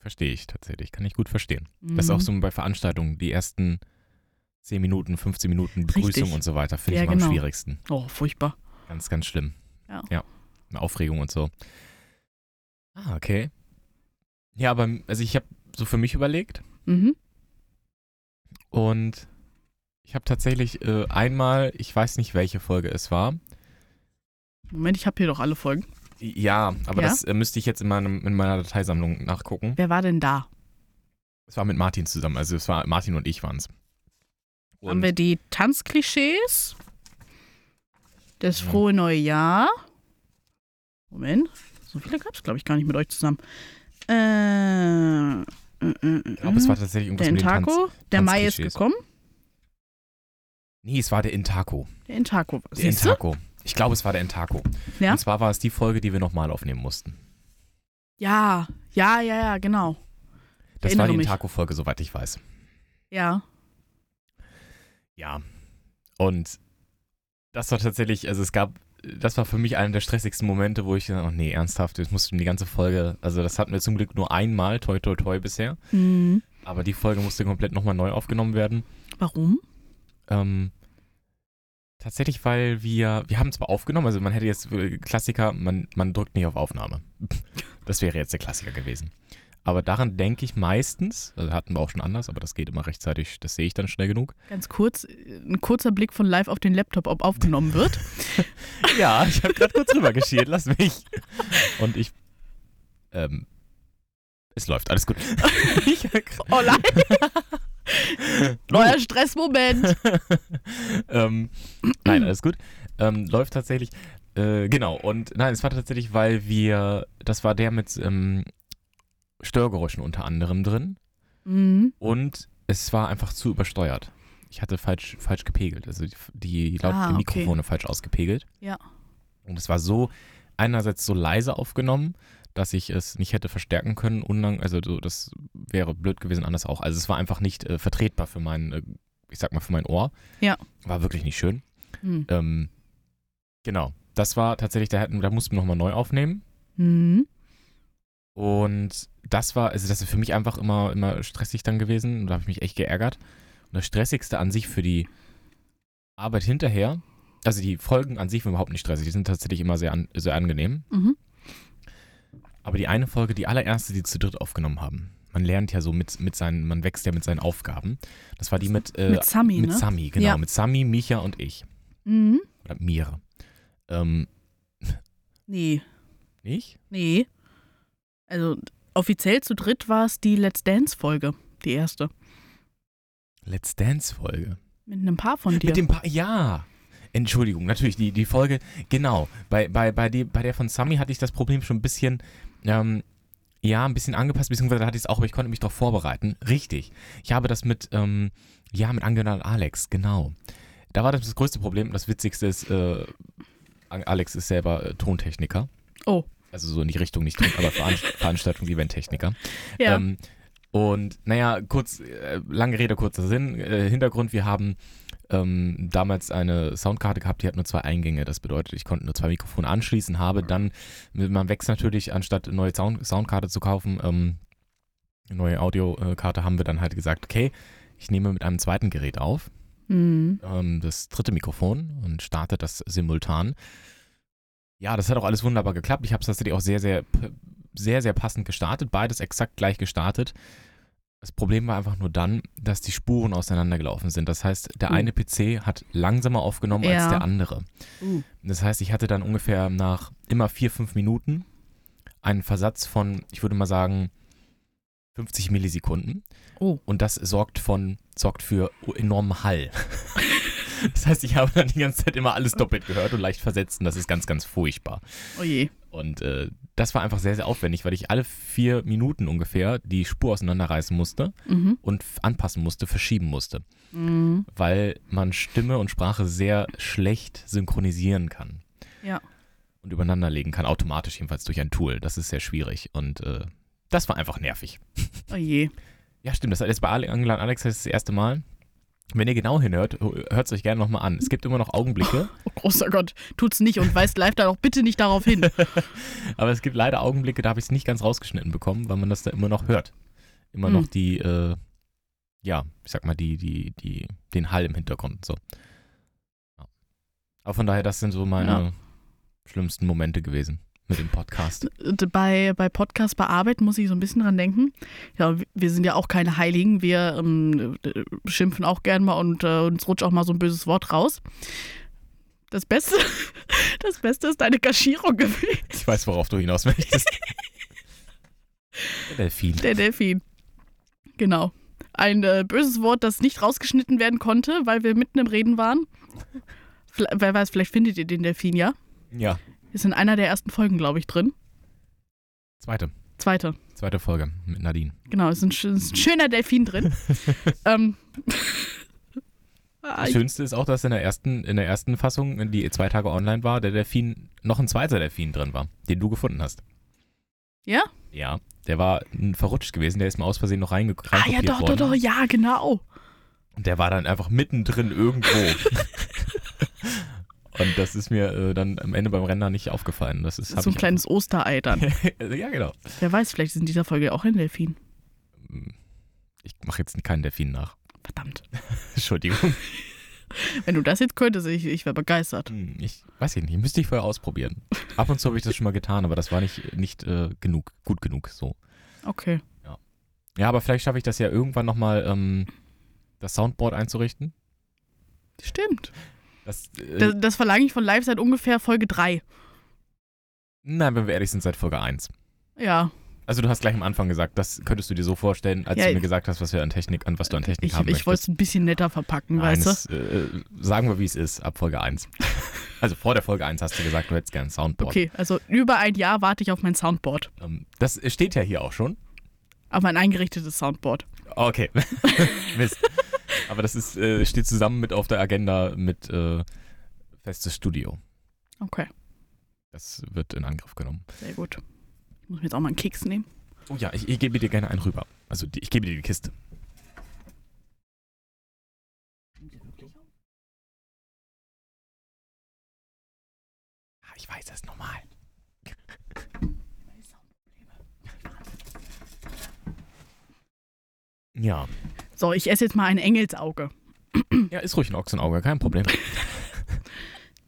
Verstehe ich tatsächlich, kann ich gut verstehen. Das ist Mhm. auch so bei Veranstaltungen, die ersten 10 Minuten, 15 Minuten Begrüßung Richtig. und so weiter, finde Ja, ich immer am genau. schwierigsten. Oh, furchtbar. Ganz, ganz schlimm. Ja. Ja. Eine Aufregung und so. Ah, okay. Ja, aber also ich habe so für mich überlegt Mhm. und ich habe tatsächlich äh, einmal, ich weiß nicht, welche Folge es war. Moment, ich habe hier doch alle Folgen. Ja, aber Ja? das äh, müsste ich jetzt in, meinem, in meiner Dateisammlung nachgucken. Wer war denn da? Es war mit Martin zusammen, also es war Martin und ich waren es. Haben wir die Tanzklischees? Das frohe neue Jahr. Moment. So viele gab es, glaube ich, gar nicht mit euch zusammen. Äh, äh, äh, Ich glaube, es war tatsächlich irgendwas der mit den Tanz. Intaco. Der Mai ist gekommen. Nee, es war der Intaco. Der Intaco. Der Siehst du? Intaco. Ich glaube, es war der Intaco. Ja? Und zwar war es die Folge, die wir nochmal aufnehmen mussten. Ja, ja, ja, ja, genau. Das Erinnere war die. Intaco-Folge, soweit ich weiß. Ja. Ja. Und das war tatsächlich, also es gab, das war für mich einer der stressigsten Momente, wo ich dachte, oh nee, ernsthaft, jetzt mussten die ganze Folge, also das hatten wir zum Glück nur einmal, toi toi toi bisher, Mhm. aber die Folge musste komplett nochmal neu aufgenommen werden. Warum? Ähm, tatsächlich, weil wir, wir haben zwar aufgenommen, also man hätte jetzt äh, Klassiker, man, man drückt nicht auf Aufnahme. <laughs> Das wäre jetzt der Klassiker gewesen. Aber daran denke ich meistens, also hatten wir auch schon anders, aber das geht immer rechtzeitig, das sehe ich dann schnell genug. Ganz kurz, äh, ein kurzer Blick von live auf den Laptop, ob aufgenommen wird. <laughs> Ja, ich habe gerade kurz rüber geschielt, lass mich. Und ich, ähm, es läuft, alles gut. <laughs> ich, Oh <laughs> nein, neuer Stressmoment. ähm, nein, alles gut. Ähm, läuft tatsächlich. Äh, genau, und nein, es war tatsächlich, weil wir, das war der mit ähm, Störgeräuschen unter anderem drin Mhm. und es war einfach zu übersteuert. Ich hatte falsch, falsch gepegelt, also die, die laut Ah, die okay. Mikrofone falsch ausgepegelt. Ja. Und es war so, einerseits so leise aufgenommen, dass ich es nicht hätte verstärken können. Unlang, also so, das wäre blöd gewesen, anders auch. Also es war einfach nicht äh, vertretbar für mein, äh, ich sag mal, für mein Ohr. Ja. War wirklich nicht schön. Mhm. Ähm, genau. Das war tatsächlich, da, hätten, da mussten wir nochmal neu aufnehmen. Mhm. Und das war, also das ist für mich einfach immer, immer stressig dann gewesen. Und da habe ich mich echt geärgert. Und das Stressigste an sich für die Arbeit hinterher, also die Folgen an sich waren überhaupt nicht stressig, die sind tatsächlich immer sehr, an, sehr angenehm. Mhm. Aber die eine Folge, die allererste, die zu dritt aufgenommen haben, man lernt ja so mit, mit seinen, man wächst ja mit seinen Aufgaben. Das war die mit, äh, Mit Sami, mit ne? Sami, genau, Ja. mit Sami, Micha und ich. Mhm. Oder Mira. Ähm, <laughs> Nee, nicht? nee. Also offiziell zu dritt war es die Let's Dance-Folge, die erste. Let's Dance-Folge. Mit einem Paar von dir. Mit dem pa ja. Entschuldigung, natürlich, die, die Folge, genau. Bei, bei, bei, die, bei der von Sami hatte ich das Problem schon ein bisschen, ähm, ja, ein bisschen angepasst, beziehungsweise hatte ich es auch, aber ich konnte mich darauf vorbereiten. Richtig. Ich habe das mit, ähm, ja, mit Angela und Alex, genau. Da war das das größte Problem. Das Witzigste ist, äh, Alex ist selber äh, Tontechniker. Oh. Also so in die Richtung nicht Ton, aber Veranst <laughs> Veranstaltungs Eventtechniker. ja. Ähm, und naja, kurz, äh, lange Rede, kurzer Sinn. Äh, Hintergrund, wir haben ähm, damals eine Soundkarte gehabt, die hat nur zwei Eingänge. Das bedeutet, ich konnte nur zwei Mikrofone anschließen, habe dann, man wächst natürlich, anstatt eine neue Sound Soundkarte zu kaufen, ähm, eine neue Audiokarte, haben wir dann halt gesagt, okay, ich nehme mit einem zweiten Gerät auf, mhm. ähm, das dritte Mikrofon und starte das simultan. Ja, das hat auch alles wunderbar geklappt. Ich habe es tatsächlich auch sehr, sehr, sehr, sehr passend gestartet, beides exakt gleich gestartet. Das Problem war einfach nur dann, dass die Spuren auseinandergelaufen sind. Das heißt, der Uh. eine PC hat langsamer aufgenommen als Ja. der andere. Uh. Das heißt, ich hatte dann ungefähr nach immer vier, fünf Minuten einen Versatz von, ich würde mal sagen, 50 Millisekunden. Oh. Und das sorgt von, sorgt für enormen Hall. <laughs> <laughs> das heißt, ich habe dann die ganze Zeit immer alles doppelt gehört und leicht versetzt und das ist ganz, ganz furchtbar. Oh je. Und äh, das war einfach sehr, sehr aufwendig, weil ich alle vier Minuten ungefähr die Spur auseinanderreißen musste Mhm. und anpassen musste, verschieben musste. Mhm. Weil man Stimme und Sprache sehr schlecht synchronisieren kann. Ja. Und übereinander legen kann, automatisch jedenfalls durch ein Tool. Das ist sehr schwierig und äh, das war einfach nervig. Oh je. Ja, stimmt, das ist bei Angela und Alex das, das erste Mal. Wenn ihr genau hinhört, hört es euch gerne nochmal an. Es gibt immer noch Augenblicke, <laughs> Oh, großer Gott. Tut's nicht und weist live dann auch bitte nicht darauf hin. <laughs> aber es gibt leider Augenblicke, da habe ich es nicht ganz rausgeschnitten bekommen, weil man das da immer noch hört. Immer Hm. noch die, äh, ja, ich sag mal, die, die, die, den Hall im Hintergrund. So. Ja. Aber von daher, das sind so meine Ja. schlimmsten Momente gewesen mit dem Podcast. bei, bei Podcast bearbeiten muss ich so ein bisschen dran denken. Ja, wir sind ja auch keine Heiligen. Wir ähm, äh, schimpfen auch gern mal und äh, uns rutscht auch mal so ein böses Wort raus. Das Beste, <laughs> das Beste ist deine Kaschierung gewesen. Ich weiß, worauf du hinaus möchtest. Der Delfin. Der Delfin. Genau. Ein äh, böses Wort, das nicht rausgeschnitten werden konnte, weil wir mitten im Reden waren. Vle- Wer weiß, vielleicht findet ihr den Delfin ja. Ja, Ist in einer der ersten Folgen, glaube ich, drin. zweite. Zweite. Zweite Folge mit Nadine. Genau, ist ein, ist ein schöner Delfin drin. <laughs> ähm. Ah, Das Schönste ist auch, dass in der ersten, in der ersten Fassung, die zwei Tage online war, der Delfin, noch ein zweiter Delfin drin war, den du gefunden hast. Ja? Ja, der war verrutscht gewesen, der ist mal aus Versehen noch reinge Ah, ja, doch, doch, worden. doch, ja, genau. Und der war dann einfach mittendrin irgendwo. <laughs> Und das ist mir äh, dann am Ende beim Rennen nicht aufgefallen. Das ist, so ein kleines Osterei dann. <laughs> ja, genau. Wer weiß, vielleicht ist in dieser Folge auch ein Delfin. Ich mache jetzt keinen Delfin nach. Verdammt. <laughs> Entschuldigung. <laughs> Wenn du das jetzt könntest, ich, ich wäre begeistert. Hm, Ich weiß ich nicht, müsste ich vorher ausprobieren. Ab und zu habe ich das schon mal getan, aber das war nicht, nicht äh, genug, gut genug so. Okay. Ja, aber vielleicht schaffe ich das ja irgendwann nochmal, ähm, das Soundboard einzurichten. Stimmt. Das, äh, Das, das verlange ich von live seit ungefähr Folge 3. nein, wenn wir ehrlich sind, seit Folge 1. Ja. Also du hast gleich am Anfang gesagt, das könntest du dir so vorstellen, als Ja, du mir gesagt hast, was wir an Technik, an was du an Technik Ich, haben ich wollte es ein bisschen netter verpacken, Nein, weißt du? es, äh, sagen wir, wie es ist, ab Folge 1. <laughs> also vor der Folge 1 hast du gesagt, du hättest gern ein Soundboard. Okay, also über ein Jahr warte ich auf mein Soundboard. Ähm, das steht ja hier auch schon. Auf mein eingerichtetes Soundboard. Okay. <laughs> Mist. Aber das ist, äh, steht zusammen mit auf der Agenda mit äh, festes Studio. Okay, Das wird in Angriff genommen. sehr gut. Ich muss mir jetzt auch mal einen Keks nehmen. Oh ja, ich, ich gebe dir gerne einen rüber. Also die, ich gebe dir die Kiste. Ah, Ich weiß, das ist normal. <laughs> Ja. So, ich esse jetzt mal ein Engelsauge. Ja, ist ruhig ein Ochsenauge, kein Problem.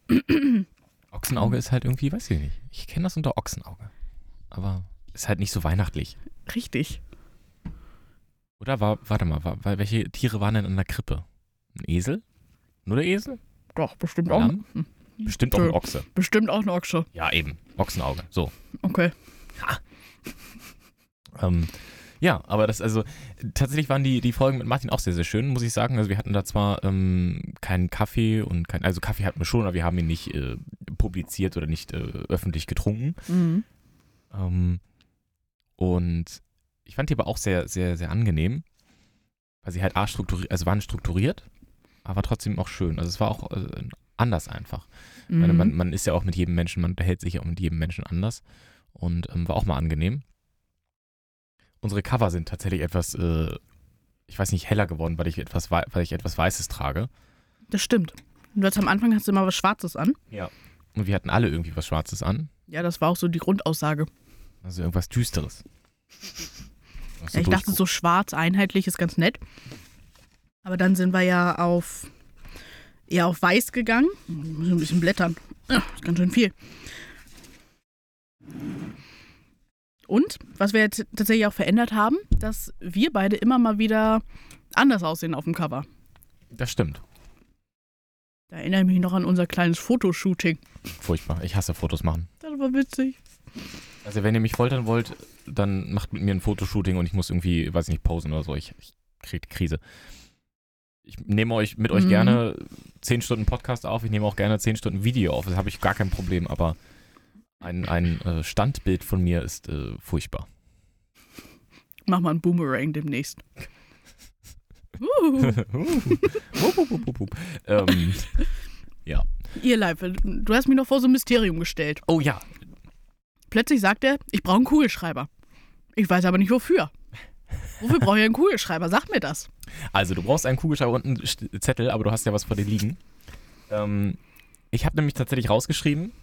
<coughs> Ochsenauge ist halt irgendwie, weiß ich nicht. Ich kenne das unter Ochsenauge. Aber ist halt nicht so weihnachtlich. Richtig. Oder war, warte mal, war, war, welche Tiere waren denn in der Krippe? Ein Esel? Nur der Esel? Doch, bestimmt auch. Lamm? Bestimmt auch ein Ochse. Bestimmt auch eine Ochse. Ja, eben. Ochsenauge. So. Okay. Ähm, ja, aber das, also, tatsächlich waren die, die Folgen mit Martin auch sehr, sehr schön, muss ich sagen. Also, wir hatten da zwar ähm, keinen Kaffee und kein, also Kaffee hatten wir schon, aber wir haben ihn nicht äh, publiziert oder nicht äh, öffentlich getrunken. Mhm. Ähm, und ich fand die aber auch sehr, sehr, sehr angenehm, weil sie halt A strukturiert, also waren strukturiert, aber trotzdem auch schön. Also es war auch äh, anders einfach. Mhm. man, man ist ja auch mit jedem Menschen, man unterhält sich ja auch mit jedem Menschen anders und ähm, war auch mal angenehm. Unsere Cover sind tatsächlich etwas, äh, ich weiß nicht, heller geworden, weil ich etwas, wei- weil ich etwas Weißes trage. Das stimmt. Du hast am Anfang hast du immer was Schwarzes an. Und wir hatten alle irgendwie was Schwarzes an. Ja, das war auch so die Grundaussage. Also irgendwas Düsteres. So ja, ich dachte so schwarz, einheitlich ist ganz nett. Aber dann sind wir ja auf eher auf weiß gegangen. Muss ein bisschen blättern. Ja, ist ganz schön viel. Und was wir jetzt tatsächlich auch verändert haben, dass wir beide immer mal wieder anders aussehen auf dem Cover. Das stimmt. Da erinnere ich mich noch an unser kleines Fotoshooting. Furchtbar. Ich hasse Fotos machen. Das war witzig. Also wenn ihr mich foltern wollt, dann macht mit mir ein Fotoshooting und ich muss irgendwie, weiß ich nicht, posen oder so. Ich, ich kriege Krise. Ich nehme euch mit euch Mhm. gerne 10 Stunden Podcast auf, ich nehme auch gerne 10 Stunden Video auf, das habe ich gar kein Problem, aber ein, ein äh, Standbild von mir ist äh, furchtbar. Mach mal einen Boomerang demnächst. <laughs> Uh, ähm, ihr Live, du hast mich noch vor so ein Mysterium gestellt. oh ja, Plötzlich sagt er, ich brauche einen Kugelschreiber. Ich weiß aber nicht wofür. Wofür brauche ich einen Kugelschreiber? Sag mir das. also du brauchst einen Kugelschreiber und einen Zettel, aber du hast ja was vor dir liegen. Ähm, ich habe nämlich tatsächlich rausgeschrieben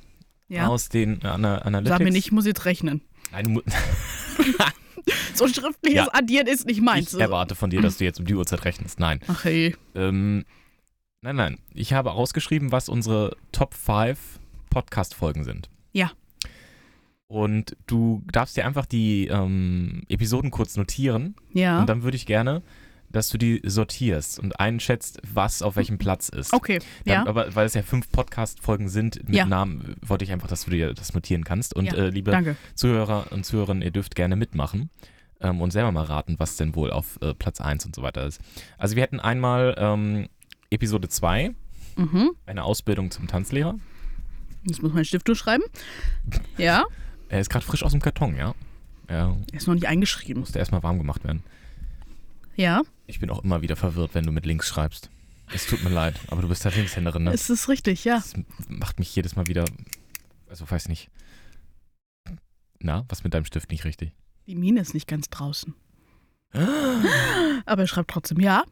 Ja. aus den äh, Ana Analytics. Sag mir nicht, ich muss jetzt rechnen. Nein, du <laughs> So schriftliches Ja. Addieren ist nicht meins. ich erwarte von dir, dass du jetzt um die Uhrzeit rechnest. Nein. Ach hey. Ähm, nein, nein. Ich habe rausgeschrieben, was unsere Top 5 Podcast-Folgen sind. Ja. Und du darfst dir einfach die ähm, Episoden kurz notieren. Ja. Und dann würde ich gerne, dass du die sortierst und einschätzt, was auf welchem Platz ist. Okay. Dann, Ja. Aber weil es ja fünf Podcast-Folgen sind mit Ja. Namen, wollte ich einfach, dass du dir das notieren kannst. Und Ja, äh, liebe Danke. Zuhörer und Zuhörerinnen, ihr dürft gerne mitmachen ähm, und selber mal raten, was denn wohl auf äh, Platz 1 und so weiter ist. Also wir hätten einmal ähm, Episode 2, Mhm. eine Ausbildung zum Tanzlehrer. Jetzt muss mein Stift durchschreiben. <laughs> Ja. Er ist gerade frisch aus dem Karton, ja. Ja, Er ist noch nicht eingeschrieben. musste erstmal warm gemacht werden. Ja. Ich bin auch immer wieder verwirrt, wenn du mit links schreibst. Es tut mir leid, aber du bist halt Linkshänderin, ne? Es ist richtig, ja. Das macht mich jedes Mal wieder, also weiß nicht. Na, was mit deinem Stift nicht richtig? Die Mine ist nicht ganz draußen. <gasps> Aber er schreibt trotzdem ja.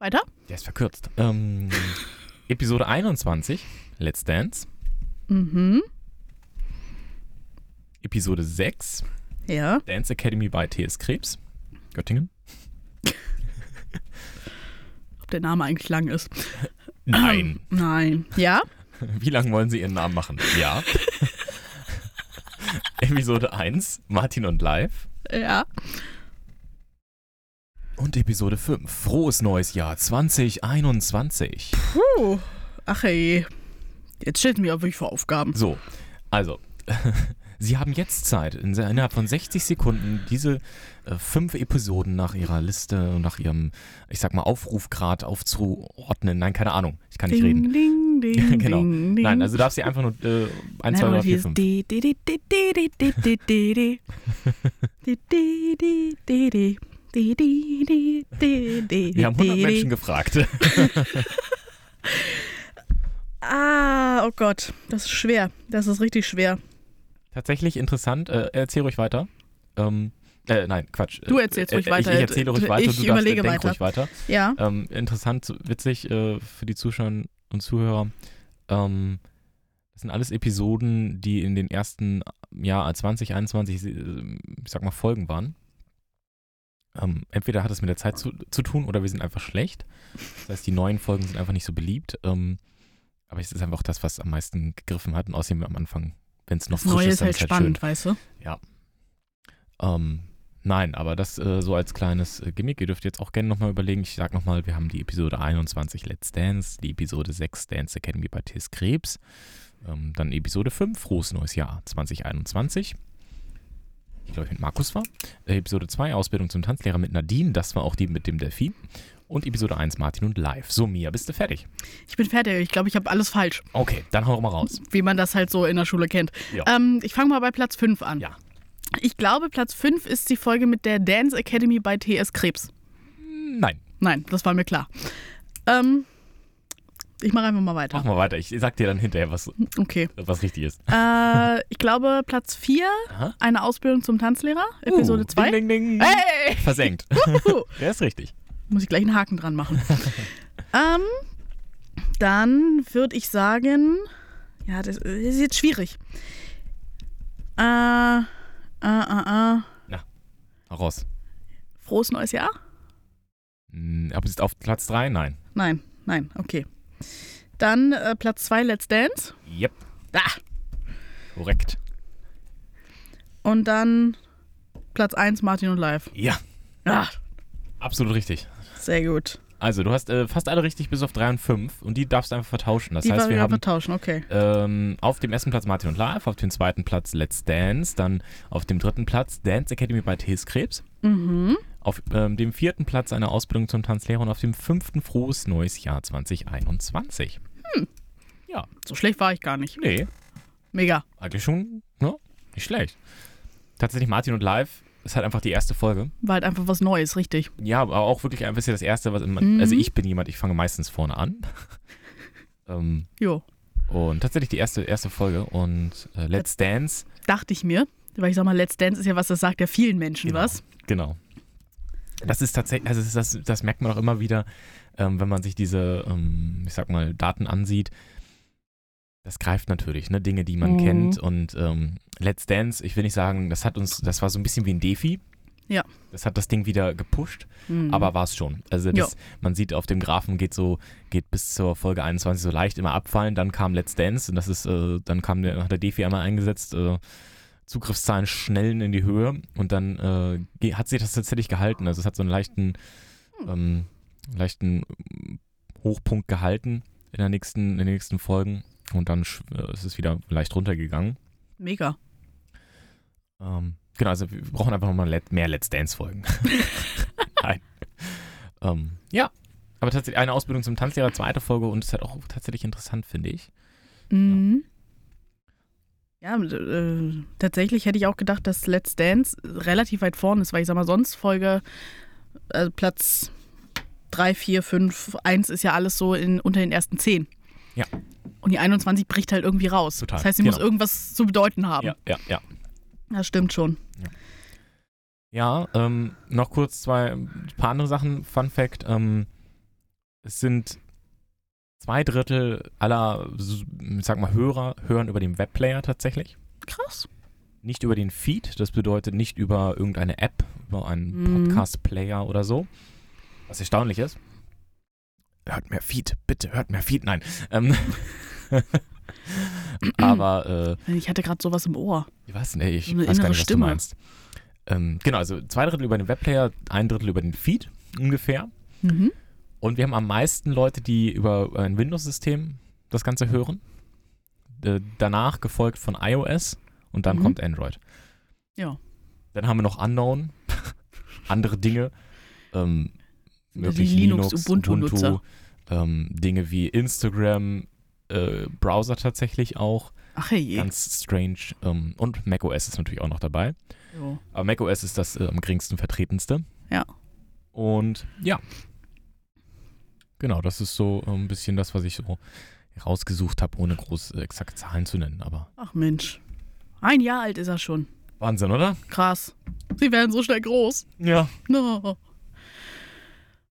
Weiter? Der ist verkürzt. Ähm, Episode 21, Let's Dance. Mhm. Episode 6, Ja. Dance Academy bei TS Krebs, Göttingen. Ob der Name eigentlich lang ist. Nein. Nein. Ja? <laughs> Wie lange wollen Sie Ihren Namen machen? Ja. <laughs> Episode 1, Martin und Live. Ja. Und Episode 5, Frohes neues Jahr 2021. Puh. Ach ey. Jetzt mir auch wirklich vor Aufgaben. So, also, Sie haben jetzt Zeit, innerhalb von 60 Sekunden diese äh, fünf Episoden nach Ihrer Liste und nach Ihrem, ich sag mal, Aufrufgrad aufzuordnen. Nein, keine Ahnung, ich kann nicht ding, reden. Ding, ding, genau. Ding, Nein, also darf sie einfach nur äh, 1, 2, 3, 4, 5. Wir haben 100 Menschen gefragt. ah, oh Gott, das ist schwer. Das ist richtig schwer. Tatsächlich interessant, äh, erzähl ruhig weiter. Ähm, äh, nein, Quatsch. Du erzählst ruhig äh, weiter. Ich, ich erzähle ruhig Ich weiter und du überlege darfst, weiter. ruhig weiter. Ja. Ähm, interessant, witzig äh, für die Zuschauer und Zuhörer. Ähm, das sind alles Episoden, die in den ersten Jahr 2021, äh, ich sag mal, Folgen waren. Ähm, entweder hat es mit der Zeit zu, zu tun oder wir sind einfach schlecht. Das heißt, die neuen Folgen sind einfach nicht so beliebt. Ähm, aber es ist einfach das, was am meisten gegriffen hat. Und außerdem am Anfang, wenn es noch Das frisch Neue ist, dann halt ist halt spannend, weißt du? schön. Ähm, nein, aber das äh, so als kleines äh, Gimmick. Ihr dürft jetzt auch gerne nochmal überlegen. Ich sag nochmal, wir haben die Episode 21 Let's Dance, die Episode 6 Dance Academy bei Tis Krebs, ähm, dann Episode 5 Frohes Neues Jahr 2021. Ich glaube, ich mit Markus war. Äh, Episode 2 Ausbildung zum Tanzlehrer mit Nadine, das war auch die mit dem Delfin. Und Episode 1 Martin und Live. So, Mia, bist du fertig? Ich bin fertig. Ich glaube, ich habe alles falsch, Okay, dann hau mal raus. wie man das halt so in der Schule kennt. Ähm, ich fange mal bei Platz 5 an. Ja. Ich glaube, Platz 5 ist die Folge mit der Dance Academy bei TS Krebs. Nein, Nein, das war mir klar. Ähm, ich mache einfach mal weiter. mach mal weiter. Ich sag dir dann hinterher, was, Okay. was richtig ist. Äh, ich glaube, Platz 4, Aha. eine Ausbildung zum Tanzlehrer, Episode Uh, 2. Ding, ding, ding. Hey! Versenkt. Der <laughs> ist richtig. Muss ich gleich einen Haken dran machen. <laughs> ähm, dann würde ich sagen, ja, das ist jetzt schwierig. Äh, äh, äh, äh. Hau raus. Frohes neues Jahr? Hm, Aber ist auf Platz 3? Nein. Nein, nein, okay. Dann äh, Platz 2, Let's Dance. Yep, Ah, korrekt. und dann Platz 1 Martin und Live. Ja, Ah, absolut richtig. Sehr gut. Also, du hast äh, fast alle richtig bis auf 3 und 5 und die darfst du einfach vertauschen. Das Die heißt, wir haben vertauschen, okay. ähm, auf dem ersten Platz Martin und Live, auf dem zweiten Platz Let's Dance, dann auf dem dritten Platz Dance Academy bei T.S. Krebs, Mhm. auf ähm, dem vierten Platz eine Ausbildung zum Tanzlehrer und auf dem fünften frohes neues Jahr 2021. So schlecht war ich gar nicht. Nee, Mega. eigentlich schon, ne? Nicht schlecht. Tatsächlich Martin und Live ist halt einfach die erste Folge. War halt einfach was Neues, richtig. Ja, aber auch wirklich ein bisschen das erste, was man, Mhm. also ich bin jemand, ich fange meistens vorne an. <laughs> ähm, Jo. und tatsächlich die erste, erste Folge und äh, Let's Dance, Dachte ich mir. Weil ich sag mal, Let's Dance ist ja was, das sagt ja vielen Menschen Genau. was. genau. Das ist tatsächlich, also das, das merkt man auch immer wieder, ähm, wenn man sich diese, ähm, ich sag mal, Daten ansieht. Das greift natürlich, ne? Dinge, die man Mhm. kennt. Und ähm, Let's Dance, ich will nicht sagen, das hat uns, das war so ein bisschen wie ein Defi. Ja. Das hat das Ding wieder gepusht. Mhm. Aber war es schon. Also das, man sieht auf dem Graphen geht so, geht bis zur Folge 21 so leicht immer abfallen. Dann kam Let's Dance und das ist, äh, dann kam der, hat der Defi einmal eingesetzt, äh, Zugriffszahlen schnellen in die Höhe und dann äh, hat sich das tatsächlich gehalten. Also es hat so einen leichten, ähm, leichten Hochpunkt gehalten in der nächsten, in den nächsten Folgen und dann äh, ist es wieder leicht runtergegangen. Mega. Ähm, genau, also wir brauchen einfach nochmal Let mehr Let's Dance-Folgen. <laughs> Nein. Ähm, ja, aber tatsächlich eine Ausbildung zum Tanzlehrer, zweite Folge und ist halt auch tatsächlich interessant, finde ich. Mhm. Ja, äh, tatsächlich hätte ich auch gedacht, dass Let's Dance relativ weit vorne ist, weil ich sag mal, sonst Folge äh, Platz 3, 4, 5, 1 ist ja alles so in, unter den ersten 10. Ja. Und die 21 bricht halt irgendwie raus. Total, Das heißt, sie muss genau. irgendwas zu bedeuten haben. Ja, ja, ja. Das stimmt schon. Ja, ähm, noch kurz zwei ein paar andere Sachen. Fun Fact: ähm, Es sind zwei Drittel aller, ich sag mal, Hörer hören über den Webplayer tatsächlich. Krass. Nicht über den Feed, das bedeutet nicht über irgendeine App, über einen Mhm. Podcast-Player oder so. Was erstaunlich ist. Hört mehr Feed, bitte, hört mehr Feed. Nein. Ähm, <laughs> aber, äh, Ich hatte gerade sowas im Ohr. ich weiß nicht, ich So weiß gar nicht, was Stimme. du meinst. Ähm, genau, also zwei Drittel über den Webplayer, ein Drittel über den Feed ungefähr. Mhm. Und wir haben am meisten Leute, die über ein Windows-System das Ganze hören. Äh, danach gefolgt von iOS und dann Mhm. kommt Android. Ja. Dann haben wir noch Unknown, <laughs> andere Dinge. Ähm, wirklich Linux- Linux, Ubuntu-Nutzer. Ubuntu, ähm, Dinge wie Instagram, äh, Browser tatsächlich auch, Ach hey. ganz strange. Ähm, und macOS ist natürlich auch noch dabei. Jo. Aber macOS ist das äh, am geringsten vertretenste. Ja. Und ja. Genau, das ist so äh, ein bisschen das, was ich so rausgesucht habe, ohne groß äh, exakt Zahlen zu nennen. Aber Ach Mensch. Ein Jahr alt ist er schon. Wahnsinn, oder? Krass. Sie werden so schnell groß. Ja. No.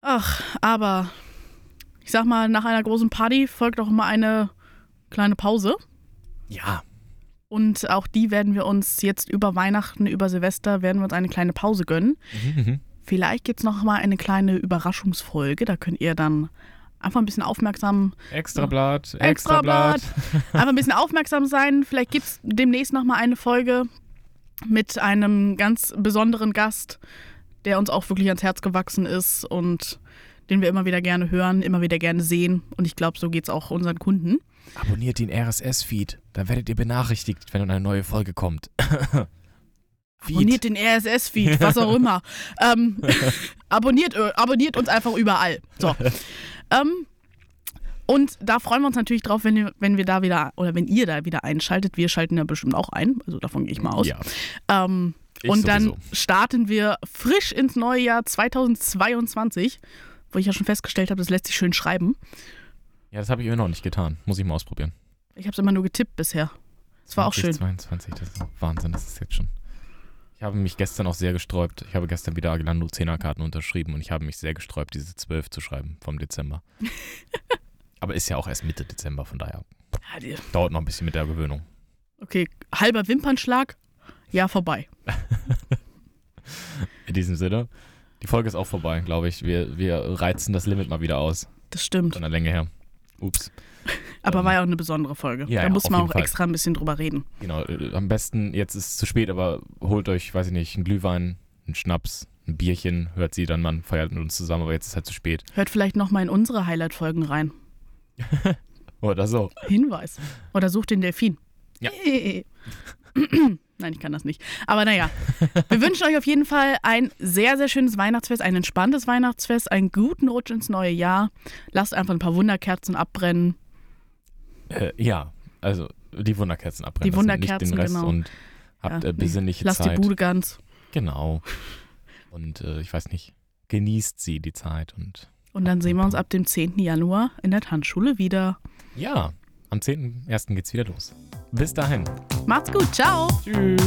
Ach, aber ich sag mal, nach einer großen Party folgt auch immer eine kleine Pause. Ja. Und auch die werden wir uns jetzt über Weihnachten, über Silvester, werden wir uns eine kleine Pause gönnen. Mhm, mhm. Vielleicht gibt es noch mal eine kleine Überraschungsfolge. Da könnt ihr dann einfach ein bisschen aufmerksam, Extrablatt, Extrablatt. Extrablatt. einfach ein bisschen aufmerksam sein. Vielleicht gibt es demnächst noch mal eine Folge mit einem ganz besonderen Gast, der uns auch wirklich ans Herz gewachsen ist und den wir immer wieder gerne hören, immer wieder gerne sehen. Und ich glaube, so geht es auch unseren Kunden. Abonniert den RSS-Feed, dann werdet ihr benachrichtigt, wenn eine neue Folge kommt. <laughs> Abonniert den RSS-Feed, was auch immer. <laughs> ähm, abonniert, äh, abonniert uns einfach überall. So. ähm, und da freuen wir uns natürlich drauf, wenn wir, wenn wir da wieder, oder wenn ihr da wieder einschaltet. Wir schalten ja bestimmt auch ein, also davon gehe ich mal aus. Ja, Ähm, ich und dann sowieso. starten wir frisch ins neue Jahr 2022, wo ich ja schon festgestellt habe, das lässt sich schön schreiben. Ja, das habe ich immer noch nicht getan. Muss ich mal ausprobieren. Ich habe es immer nur getippt bisher. Es war auch schön. 2022, das ist Wahnsinn, das ist jetzt schon. Ich habe mich gestern auch sehr gesträubt. Ich habe gestern wieder Aguilando 10er Karten unterschrieben und ich habe mich sehr gesträubt, diese 12 zu schreiben vom Dezember. <laughs> Aber ist ja auch erst Mitte Dezember, von daher Ja, dauert noch ein bisschen mit der Gewöhnung. Okay, halber Wimpernschlag, ja, vorbei. <laughs> In diesem Sinne, die Folge ist auch vorbei, glaube ich. Wir, wir reizen das Limit mal wieder aus, Das stimmt. von der Länge her. Ups. Aber Ähm, war ja auch eine besondere Folge. ja, da ja, muss man auch Fall. extra ein bisschen drüber reden. Genau, äh, am besten, jetzt ist es zu spät, aber holt euch, weiß ich nicht, einen Glühwein, einen Schnaps, ein Bierchen, hört sie dann, man feiert mit uns zusammen, aber jetzt ist halt zu spät. Hört vielleicht nochmal in unsere Highlight-Folgen rein. <laughs> Oder so. Hinweis. Oder sucht den Delfin. Ja. <laughs> Nein, ich kann das nicht. Aber naja, wir wünschen euch auf jeden Fall ein sehr, sehr schönes Weihnachtsfest, ein entspanntes Weihnachtsfest, einen guten Rutsch ins neue Jahr. Lasst einfach ein paar Wunderkerzen abbrennen. Äh, ja, also die Wunderkerzen abbrennen. Die Wunderkerzen, nicht den Rest genau. Und habt Ja, äh, besinnliche Lasst Zeit. die Bude ganz. Genau. Und äh, ich weiß nicht, genießt sie die Zeit und Und dann sehen wir uns ab dem 10. Januar in der Tanzschule wieder. ja, am 10.01. geht's wieder los. Bis dahin. Macht's gut. Ciao. Tschüss.